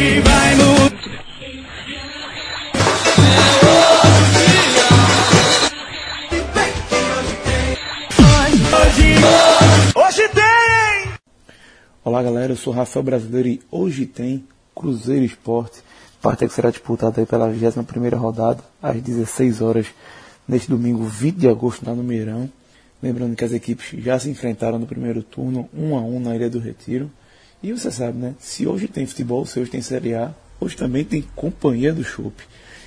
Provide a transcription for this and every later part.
Hoje vai mudar. Hoje, tem! Olá galera, eu sou Rafael Brasileiro e hoje tem Cruzeiro Esporte, partida que será disputada aí pela 21ª rodada, às 16 horas, neste domingo 20 de agosto, lá no Meirão. Lembrando que as equipes já se enfrentaram no primeiro turno, 1 a 1 na Ilha do Retiro. E você sabe, né? Se hoje tem futebol, se hoje tem Série A, hoje também tem Companhia do Chopp.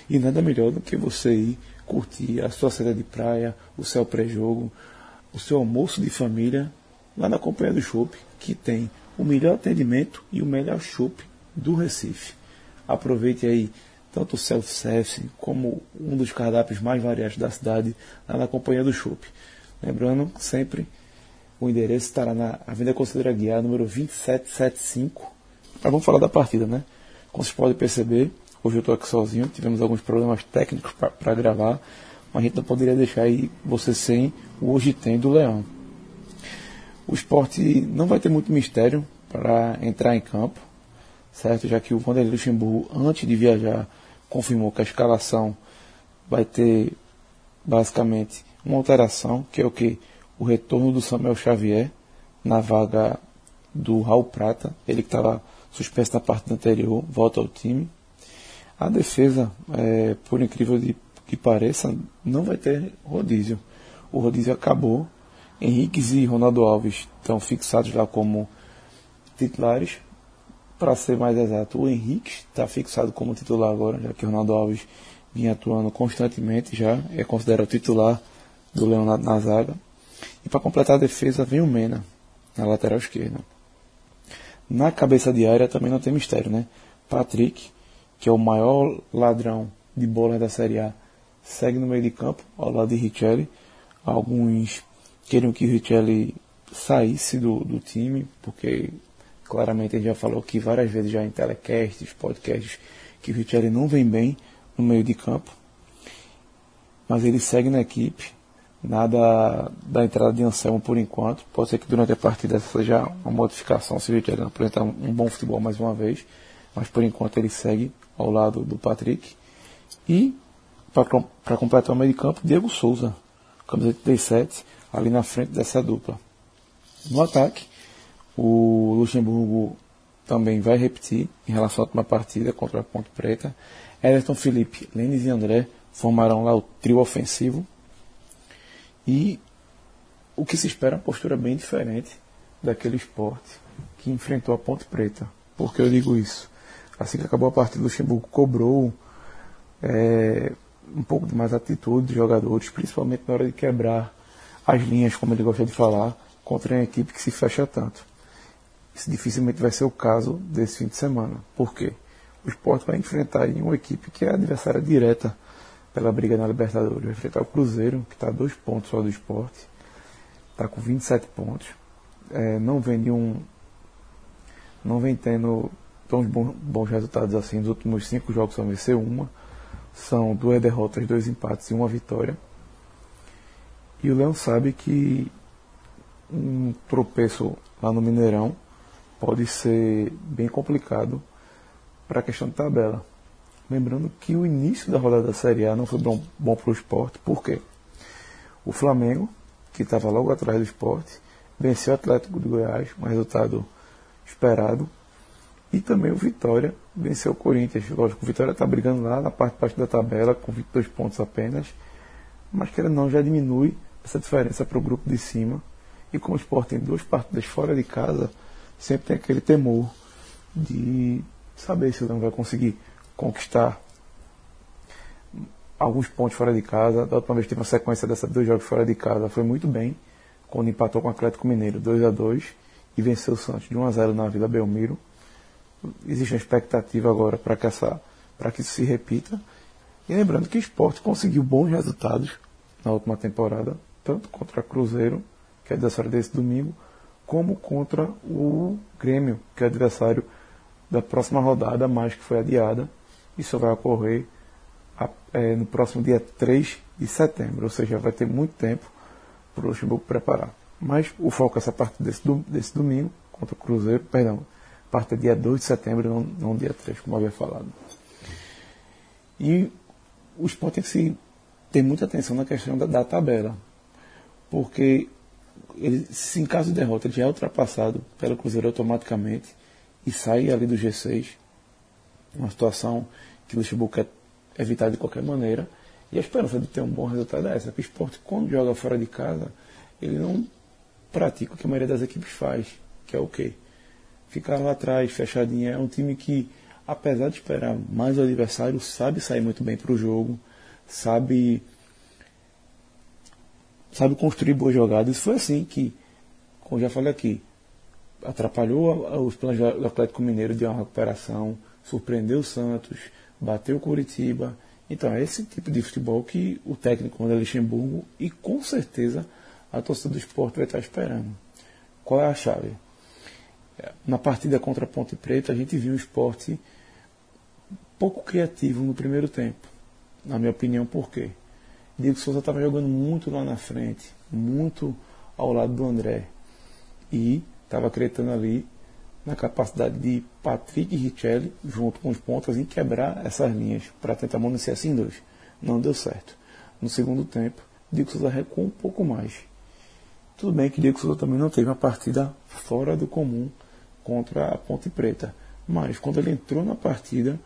E nada melhor do que você ir curtir a sua saída de praia, o seu pré-jogo, o seu almoço de família lá na Companhia do Chopp, que tem o melhor atendimento e o melhor chopp do Recife. Aproveite aí tanto o self-service como um dos cardápios mais variados da cidade lá na Companhia do Chopp. Lembrando sempre o endereço estará na Avenida Conselheira Guiar, número 2775. Mas vamos falar da partida, né? Como vocês podem perceber, hoje eu estou aqui sozinho, tivemos alguns problemas técnicos para gravar, mas a gente não poderia deixar aí você sem o Hoje Tem do Leão. O esporte não vai ter muito mistério para entrar em campo, certo? Já que o Vanderlei Luxemburgo, antes de viajar, confirmou que a escalação vai ter basicamente uma alteração, que é o que? O retorno do Samuel Xavier na vaga do Raul Prata, ele que estava suspenso na partida anterior, volta ao time. A defesa, é, por incrível que pareça, não vai ter rodízio. O rodízio acabou. Henriques e Ronaldo Alves estão fixados lá como titulares. Para ser mais exato, o Henrique está fixado como titular agora, já que o Ronaldo Alves vinha atuando constantemente já, é considerado titular do Leão na, na zaga. E para completar a defesa vem o Mena, na lateral esquerda. Na cabeça de área também não tem mistério, né? Patrick, que é o maior ladrão de bola da Série A, segue no meio de campo, ao lado de Richelli. Alguns queriam que Richelli saísse do, do time, porque claramente ele já falou que várias vezes já em telecasts, podcasts, que o Richelli não vem bem no meio de campo. Mas ele segue na equipe, nada da entrada de Anselmo por enquanto. Pode ser que durante a partida seja uma modificação se o Richelli apresentar um bom futebol mais uma vez. Mas por enquanto ele segue ao lado do Patrick. E para completar o meio de campo, Diego Souza, camisa 37, ali na frente dessa dupla. No ataque, o Luxemburgo também vai repetir em relação à última partida contra a Ponte Preta. Everton Felipe, Lênis e André formarão lá o trio ofensivo. E o que se espera é uma postura bem diferente daquele esporte que enfrentou a Ponte Preta. Por que eu digo isso? Assim que acabou a partida, o Luxemburgo cobrou é, um pouco de mais atitude dos jogadores, principalmente na hora de quebrar as linhas, como ele gosta de falar, contra uma equipe que se fecha tanto. Isso dificilmente vai ser o caso desse fim de semana. Por quê? O esporte vai enfrentar uma equipe que é adversária direta pela briga na Libertadores. Vai enfrentar o Cruzeiro, que está a dois pontos só do esporte. Está com 27 pontos. É, não vem de um. Não vem tendo tão bons, bons resultados assim. Nos últimos cinco jogos só venceu uma. São duas derrotas, dois empates e uma vitória. E o Leão sabe que um tropeço lá no Mineirão pode ser bem complicado para a questão de tabela. Lembrando que o início da rodada da Série A não foi bom, bom para o esporte, por quê? O Flamengo, que estava logo atrás do esporte, venceu o Atlético de Goiás, um resultado esperado, e também o Vitória venceu o Corinthians. Lógico, o Vitória está brigando lá na parte de baixo da tabela, com 22 pontos apenas, mas que não já diminui essa diferença para o grupo de cima. E como o esporte tem duas partidas fora de casa, sempre tem aquele temor de saber se o Leão vai conseguir conquistar alguns pontos fora de casa. Da última vez teve uma sequência dessas dois jogos fora de casa, foi muito bem, quando empatou com o Atlético Mineiro 2 a 2 e venceu o Santos de 1 a 0 na Vila Belmiro. Existe uma expectativa agora para que, essa, para que isso se repita. E lembrando que o esporte conseguiu bons resultados na última temporada, tanto contra o Cruzeiro, que é adversário desse domingo, como contra o Grêmio, que é adversário da próxima rodada, mas que foi adiada. Isso vai ocorrer é, no próximo dia 3 de setembro, ou seja, vai ter muito tempo para o Luxemburgo preparar. Mas o foco é essa parte desse, desse domingo contra o Cruzeiro, perdão, partir do dia 2 de setembro, não, não dia 3, como havia falado. E o esporte tem que se ter muita atenção na questão da, da tabela, porque ele, se em caso de derrota ele já é ultrapassado pelo Cruzeiro automaticamente e sai ali do G6, uma situação que o Luxemburgo quer evitar de qualquer maneira. E a esperança de ter um bom resultado é essa, que o esporte, quando joga fora de casa, ele não pratica o que a maioria das equipes faz, que é o quê? Ficar lá atrás, fechadinho. É um time que, apesar de esperar mais o adversário, sabe sair muito bem para o jogo, sabe sabe construir boas jogadas. Foi assim que, como já falei aqui, atrapalhou os planos do Atlético Mineiro de uma recuperação, surpreendeu o Santos, bateu o Curitiba. Então é esse tipo de futebol que o técnico manda Luxemburgo e com certeza a torcida do esporte vai estar esperando. Qual é a chave? Na partida contra a Ponte Preta a gente viu um esporte pouco criativo no primeiro tempo. Na minha opinião, por quê? Diego Souza estava jogando muito lá na frente, muito ao lado do André. E estava acreditando ali na capacidade de Patrick e Richelli, junto com os pontas, em quebrar essas linhas para tentar municiar assim dois. Não deu certo. No segundo tempo, Diego Souza recuou um pouco mais. Tudo bem que Diego Souza também não teve uma partida fora do comum contra a Ponte Preta. Mas quando ele entrou na partida,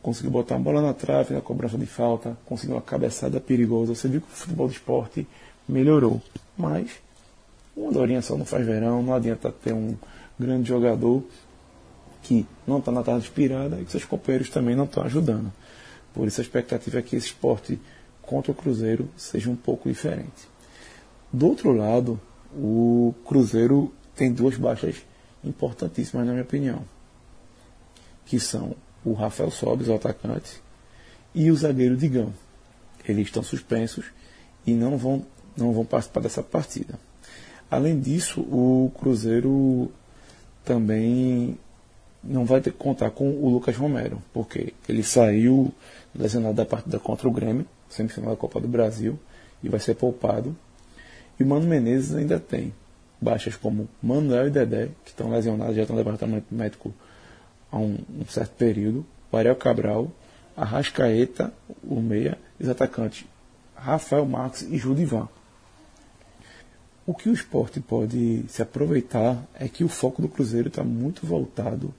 conseguiu botar uma bola na trave na cobrança de falta, conseguiu uma cabeçada perigosa. Você viu que o futebol do esporte melhorou. Mas uma dorinha só não faz verão, não adianta ter um grande jogador que não está na tarde inspirada e que seus companheiros também não estão ajudando. Por isso a expectativa é que esse esporte contra o Cruzeiro seja um pouco diferente. Do outro lado, o Cruzeiro tem duas baixas importantíssimas na minha opinião, que são o Rafael Sobes, o atacante, e o zagueiro Digão. Eles estão suspensos e não vão, não vão participar dessa partida. Além disso, o Cruzeiro também não vai ter que contar com o Lucas Romero, porque ele saiu lesionado da partida contra o Grêmio, semifinal da Copa do Brasil, e vai ser poupado. E o Mano Menezes ainda tem baixas como Manuel e Dedé, que estão lesionados, já estão no departamento médico há um, um certo período, o Ariel Cabral, Arrascaeta, o meia, e os atacantes Rafael Marques e Judivan. O que o esporte pode se aproveitar é que o foco do Cruzeiro está muito voltado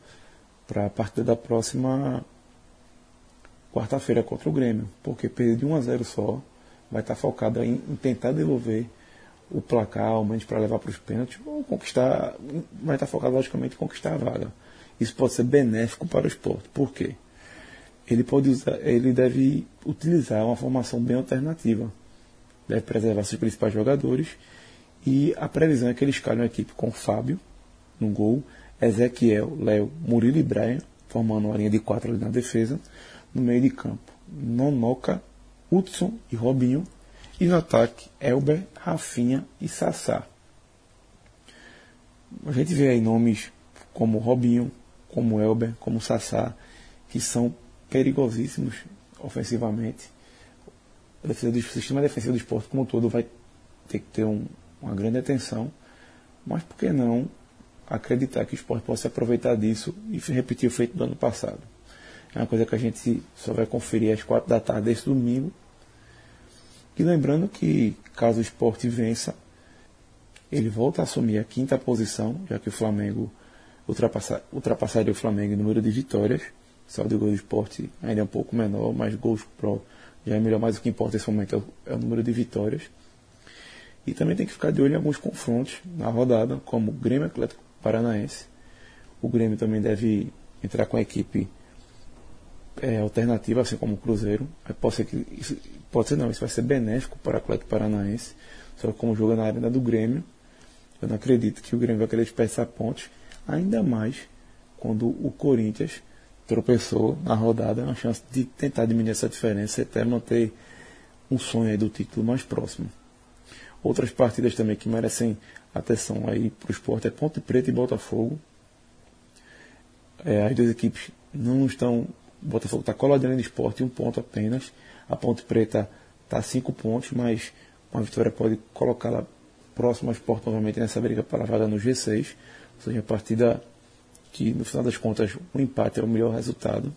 para a partida da próxima quarta-feira contra o Grêmio, porque perder de 1 a 0 só vai estar tá focado em, em tentar devolver o placar, ao menos para levar para os pênaltis, ou conquistar, vai estar tá focado logicamente em conquistar a vaga. Isso pode ser benéfico para o esporte. Por quê? Ele, pode usar, ele deve utilizar uma formação bem alternativa. Deve preservar seus principais jogadores. E a previsão é que ele escale uma equipe com Fábio no gol, Ezequiel, Léo, Murilo e Brian, formando uma linha de quatro ali na defesa. No meio de campo, Nonoca, Hudson e Robinho. E no ataque, Elber, Rafinha e Sassá. A gente vê aí nomes como Robinho, como Elber, como Sassá, que são perigosíssimos ofensivamente. O sistema defensivo do esporte como um todo vai ter que ter um, uma grande atenção, mas por que não acreditar que o esporte possa aproveitar disso e repetir o feito do ano passado? É uma coisa que a gente só vai conferir às quatro da tarde desse domingo. E lembrando que caso o esporte vença, ele volta a assumir a quinta posição, já que o Flamengo ultrapassar, ultrapassaria o Flamengo em número de vitórias. O de gols do esporte ainda é um pouco menor, mas gols pro já é melhor, mas o que importa nesse momento é o, é o número de vitórias. E também tem que ficar de olho em alguns confrontos na rodada, como o Grêmio Atlético Paranaense. O Grêmio também deve entrar com a equipe é, alternativa, assim como o Cruzeiro. Pode ser que isso, pode ser não, isso vai ser benéfico para o Atlético Paranaense. Só que como joga na arena do Grêmio, eu não acredito que o Grêmio vai querer desperdiçar pontos ainda mais quando o Corinthians tropeçou na rodada, é uma chance de tentar diminuir essa diferença e até manter um sonho do título mais próximo. Outras partidas também que merecem atenção aí para o esporte é Ponte Preta e Botafogo. É, as duas equipes não estão. Botafogo está coladinho no esporte, um ponto apenas. A Ponte Preta está a cinco pontos, mas uma vitória pode colocá-la próximo ao esporte novamente nessa briga para a vaga no G6. Ou seja, a partida que no final das contas o empate é o melhor resultado.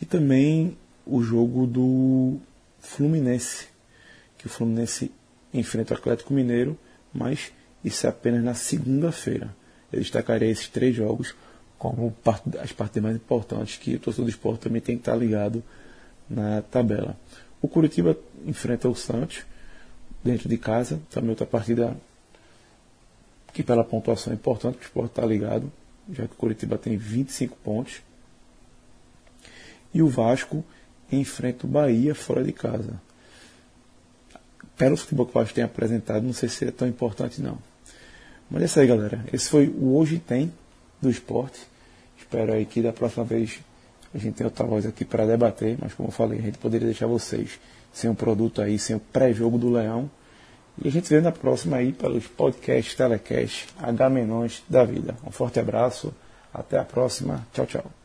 E também o jogo do Fluminense, que o Fluminense enfrenta o Atlético Mineiro, mas isso é apenas na segunda-feira. Eu destacaria esses três jogos como as partes mais importantes que o torcedor do esporte também tem que estar ligado na tabela. O Curitiba enfrenta o Santos dentro de casa, também outra partida que pela pontuação é importante, que o esporte está ligado, já que o Curitiba tem 25 pontos. E o Vasco enfrenta o Bahia fora de casa. Pelo futebol que o Vasco tem apresentado, não sei se é tão importante não. Mas é isso aí, galera. Esse foi o Hoje Tem do esporte. Espero aí que da próxima vez a gente tenha outra voz aqui para debater, mas como eu falei, a gente poderia deixar vocês sem um produto aí, sem o pré-jogo do Leão. E a gente vê na próxima aí pelos podcasts, telecast, H-Menões da vida. Um forte abraço, até a próxima. Tchau, tchau.